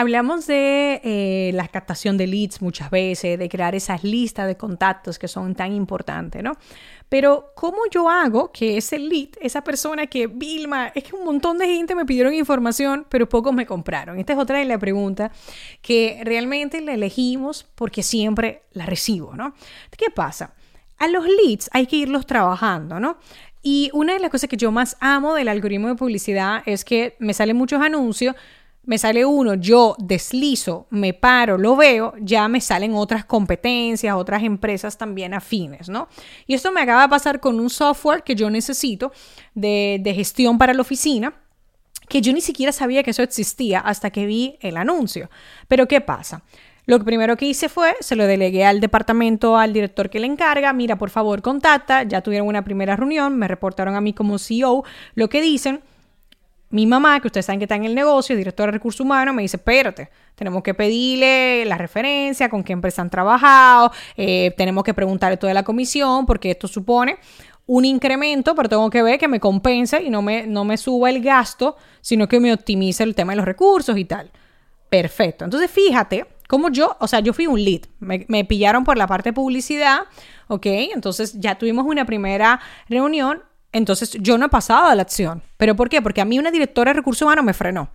Hablamos de eh, la captación de leads muchas veces, de crear esas listas de contactos que son tan importantes, ¿no? Pero ¿cómo yo hago que ese lead, esa persona que, Vilma, es que un montón de gente me pidieron información, pero pocos me compraron? Esta es otra de las preguntas que realmente la elegimos porque siempre la recibo, ¿no? ¿Qué pasa? A los leads hay que irlos trabajando, ¿no? Y una de las cosas que yo más amo del algoritmo de publicidad es que me salen muchos anuncios, me sale uno, yo deslizo, me paro, lo veo, ya me salen otras competencias, otras empresas también afines, ¿no? Y esto me acaba de pasar con un software que yo necesito de, gestión para la oficina que yo ni siquiera sabía que eso existía hasta que vi el anuncio. Pero ¿qué pasa? Lo primero que hice fue, se lo delegué al departamento, al director que le encarga, mira, por favor, contacta, ya tuvieron una primera reunión, me reportaron a mí como CEO lo que dicen, mi mamá, que ustedes saben que está en el negocio, directora de recursos humanos, me dice, espérate, tenemos que pedirle la referencia, con qué empresa han trabajado, eh, tenemos que preguntarle toda la comisión, porque esto supone un incremento, pero tengo que ver que me compense y no me, no me suba el gasto, sino que me optimice el tema de los recursos y tal. Perfecto. Entonces, fíjate cómo yo, o sea, yo fui un lead, me, me pillaron por la parte de publicidad, ¿ok? Entonces ya tuvimos una primera reunión entonces yo no he pasado a la acción. ¿Pero por qué? Porque a mí una directora de recursos humanos me frenó.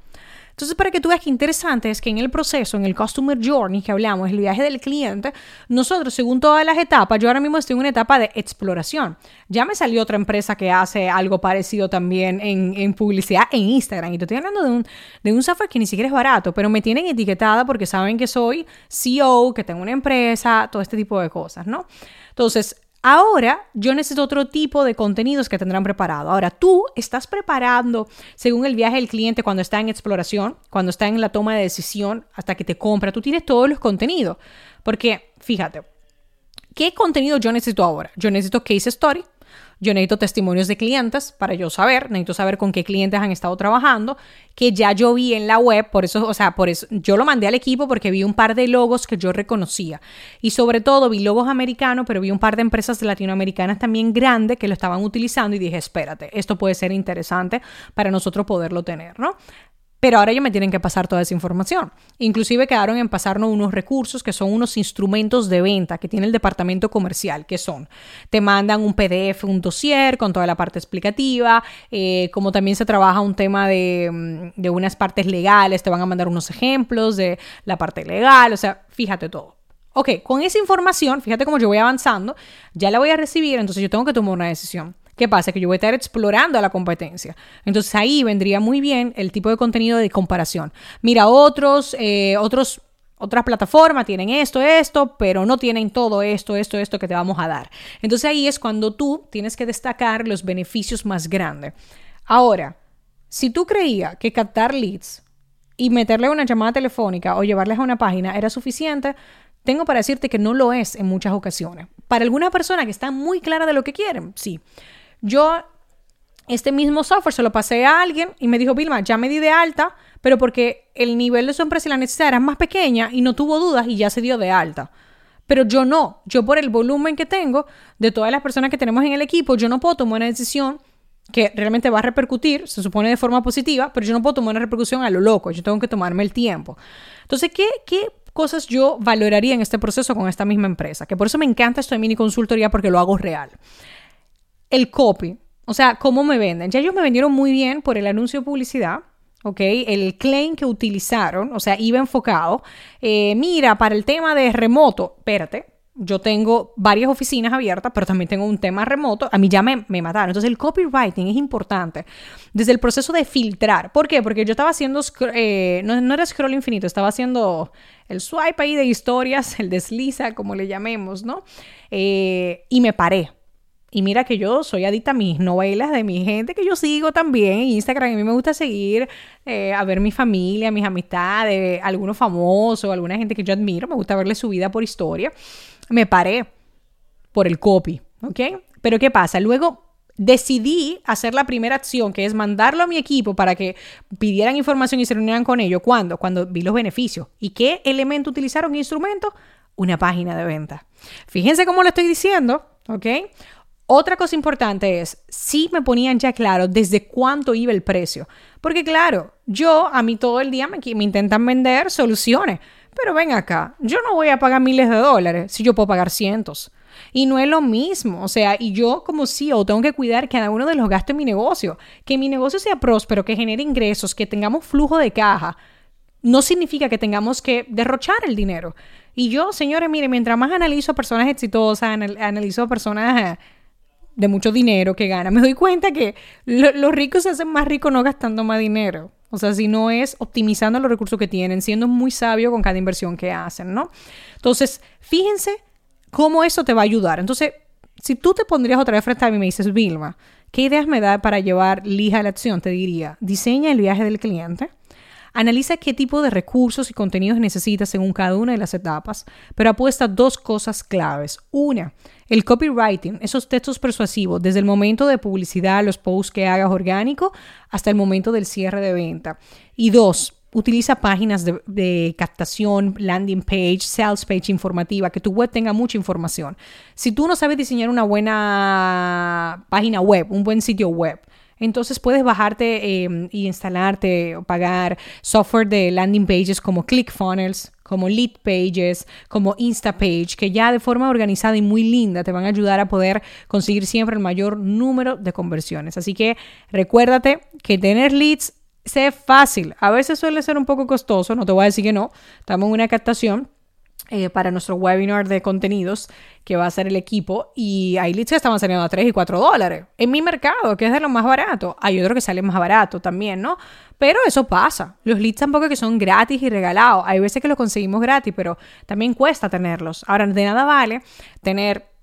Entonces, para que tú veas qué interesante es que en el proceso, en el Customer Journey que hablamos, el viaje del cliente, nosotros, según todas las etapas, yo ahora mismo estoy en una etapa de exploración. Ya me salió otra empresa que hace algo parecido también en, publicidad en Instagram. Y te estoy hablando de un, de un software que ni siquiera es barato, pero me tienen etiquetada porque saben que soy CEO, que tengo una empresa, todo este tipo de cosas, ¿no? Entonces, Ahora yo necesito otro tipo de contenidos que tendrán preparado. Ahora tú estás preparando según el viaje del cliente cuando está en exploración, cuando está en la toma de decisión, hasta que te compra. Tú tienes todos los contenidos. Porque fíjate, ¿qué contenido yo necesito ahora? Yo necesito case story, yo necesito testimonios de clientes para yo saber, necesito saber con qué clientes han estado trabajando, que ya yo vi en la web, por eso, o sea, por eso yo lo mandé al equipo porque vi un par de logos que yo reconocía. Y sobre todo vi logos americanos, pero vi un par de empresas latinoamericanas también grandes que lo estaban utilizando y dije, espérate, esto puede ser interesante para nosotros poderlo tener, ¿no? Pero ahora ellos me tienen que pasar toda esa información. Inclusive quedaron en pasarnos unos recursos que son unos instrumentos de venta que tiene el departamento comercial, que son, te mandan un PDF, un dossier con toda la parte explicativa, eh, como también se trabaja un tema de, mm, de unas partes legales, te van a mandar unos ejemplos de la parte legal, o sea, fíjate todo. Ok, con esa información, fíjate cómo yo voy avanzando, ya la voy a recibir, entonces yo tengo que tomar una decisión. ¿Qué pasa? Que yo voy a estar explorando a la competencia. Entonces ahí vendría muy bien el tipo de contenido de comparación. Mira, otros, eh, otros otras plataformas tienen esto, esto, pero no tienen todo esto, esto, esto que te vamos a dar. Entonces ahí es cuando tú tienes que destacar los beneficios más grandes. Ahora, si tú creías que captar leads y meterle una llamada telefónica o llevarles a una página era suficiente, tengo para decirte que no lo es en muchas ocasiones. Para alguna persona que está muy clara de lo que quieren, sí. Yo este mismo software se lo pasé a alguien y me dijo, Vilma, ya me di de alta, pero porque el nivel de su empresa y la necesidad era más pequeña y no tuvo dudas y ya se dio de alta. Pero yo no, yo por el volumen que tengo de todas las personas que tenemos en el equipo, yo no puedo tomar una decisión que realmente va a repercutir, se supone de forma positiva, pero yo no puedo tomar una repercusión a lo loco, yo tengo que tomarme el tiempo. Entonces, ¿qué, qué cosas yo valoraría en este proceso con esta misma empresa? Que por eso me encanta esto de mini consultoría porque lo hago real el copy, o sea, cómo me venden. Ya ellos me vendieron muy bien por el anuncio de publicidad. ¿ok? El claim que utilizaron, o sea, iba enfocado. Eh, mira, para el tema de remoto, espérate, yo tengo varias oficinas abiertas, pero también tengo un tema remoto. A mí ya me, me, mataron. Entonces, el copywriting es importante desde el proceso de filtrar. ¿Por qué? Porque yo estaba haciendo, eh, no, no, era scroll infinito, estaba haciendo el swipe ahí de historias, el desliza, como le llamemos, ¿no? Eh, y me paré. Y mira que yo soy adicta a mis novelas de mi gente que yo sigo también en Instagram. A mí me gusta seguir eh, a ver mi familia, mis amistades, algunos famosos, alguna gente que yo admiro. Me gusta verle su vida por historia. Me paré por el copy, ¿ok? Pero ¿qué pasa? Luego decidí hacer la primera acción, que es mandarlo a mi equipo para que pidieran información y se reunieran con ellos. ¿Cuándo? Cuando vi los beneficios. ¿Y qué elemento utilizaron? ¿Qué instrumento? Una página de venta. Fíjense cómo lo estoy diciendo, ¿ok? Otra cosa importante es, si me ponían ya claro desde cuánto iba el precio. Porque claro, yo a mí todo el día me, me intentan vender soluciones. Pero ven acá, yo no voy a pagar miles de dólares si yo puedo pagar cientos. Y no es lo mismo. O sea, y yo como CEO tengo que cuidar cada uno de los gastos de mi negocio. Que mi negocio sea próspero, que genere ingresos, que tengamos flujo de caja. No significa que tengamos que derrochar el dinero. Y yo, señores, miren, mientras más analizo a personas exitosas, analizo a personas de mucho dinero que ganan, me doy cuenta que los ricos se hacen más ricos no gastando más dinero. O sea, si no es optimizando los recursos que tienen, siendo muy sabio con cada inversión que hacen, ¿no? Entonces, fíjense cómo eso te va a ayudar. Entonces, si tú te pondrías otra vez frente a mí y me dices, Vilma, ¿qué ideas me da para llevar lija a la acción? Te diría, diseña el viaje del cliente. Analiza qué tipo de recursos y contenidos necesitas según cada una de las etapas, pero apuesta dos cosas claves. Una, el copywriting, esos textos persuasivos, desde el momento de publicidad, los posts que hagas orgánico, hasta el momento del cierre de venta. Y dos, utiliza páginas de, captación, landing page, sales page informativa, que tu web tenga mucha información. Si tú no sabes diseñar una buena página web, un buen sitio web, entonces puedes bajarte e instalarte o pagar software de landing pages como ClickFunnels, como Lead Pages, como Instapage, que ya de forma organizada y muy linda te van a ayudar a poder conseguir siempre el mayor número de conversiones. Así que recuérdate que tener leads sé fácil. A veces suele ser un poco costoso, no te voy a decir que no. Estamos en una captación eh, para nuestro webinar de contenidos que va a ser el equipo y hay leads que estaban saliendo a 3 y 4 dólares. En mi mercado, que es de lo más barato, hay otro que sale más barato también, ¿no? Pero eso pasa. Los leads tampoco que son gratis y regalados. Hay veces que los conseguimos gratis, pero también cuesta tenerlos. Ahora, de nada vale tener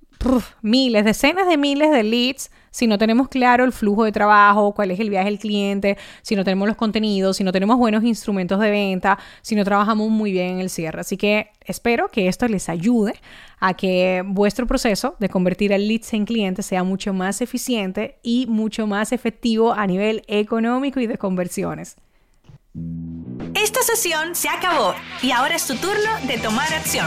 miles, decenas de miles de leads si no tenemos claro el flujo de trabajo, cuál es el viaje del cliente, si no tenemos los contenidos, si no tenemos buenos instrumentos de venta, si no trabajamos muy bien en el cierre. Así que espero que esto les ayude a que vuestro proceso de convertir el leads en clientes sea mucho más eficiente y mucho más efectivo a nivel económico y de conversiones. Esta sesión se acabó y ahora es tu turno de tomar acción.